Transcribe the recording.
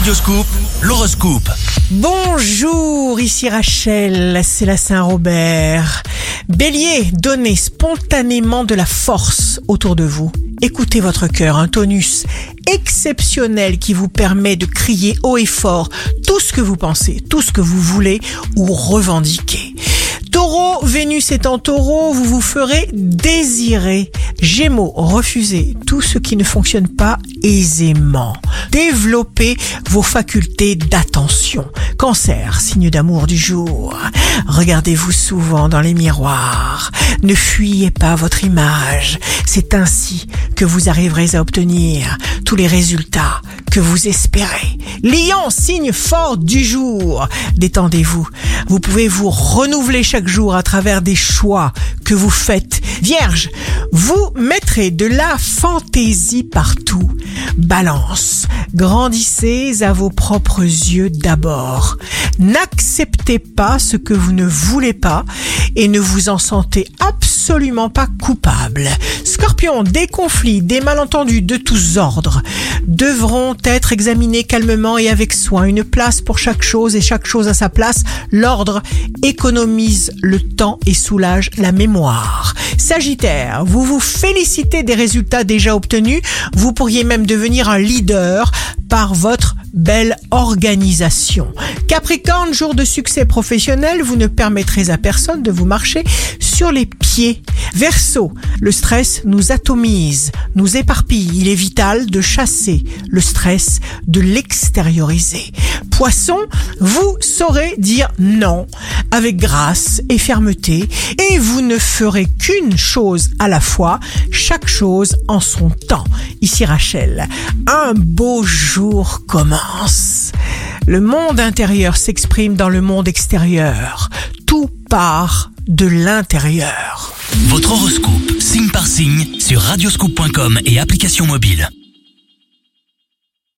Radioscoop, l'horoscope. Bonjour, ici Rachel, c'est la Saint-Robert. Bélier, donnez spontanément de la force autour de vous. Écoutez votre cœur, un tonus exceptionnel qui vous permet de crier haut et fort tout ce que vous pensez, tout ce que vous voulez ou revendiquez. Taureau, Vénus est en taureau, vous vous ferez désirer. Gémeaux, refusez tout ce qui ne fonctionne pas aisément. Développez vos facultés d'attention. Cancer, signe d'amour du jour. Regardez-vous souvent dans les miroirs. Ne fuyez pas votre image. C'est ainsi que vous arriverez à obtenir tous les résultats que vous espérez. Lion, signe fort du jour. Détendez-vous. Vous pouvez vous renouveler chaque jour à travers des choix que vous faites. Vierge, vous mettrez de la fantaisie partout. Balance, grandissez à vos propres yeux d'abord. N'acceptez pas ce que vous ne voulez pas et ne vous en sentez absolument pas coupable. Scorpion, des conflits, des malentendus de tous ordres devront être examinés calmement et avec soin. Une place pour chaque chose et chaque chose à sa place. L'ordre économise le temps et soulage la mémoire. Sagittaire, vous vous félicitez des résultats déjà obtenus. Vous pourriez même devenir un leader par votre belle organisation. Capricorne, jour de succès professionnel, vous ne permettrez à personne de vous marcher sur les pieds. Verseau, le stress nous atomise, nous éparpille. Il est vital de chasser le stress, de l'extérioriser. Poisson, vous saurez dire non avec grâce et fermeté et vous ne ferez qu'une chose à la fois, chaque chose en son temps. Ici Rachel, un beau jour commence. Le monde intérieur s'exprime dans le monde extérieur. Tout part de l'intérieur. Votre horoscope, signe par signe, sur radioscoop.com et application mobile.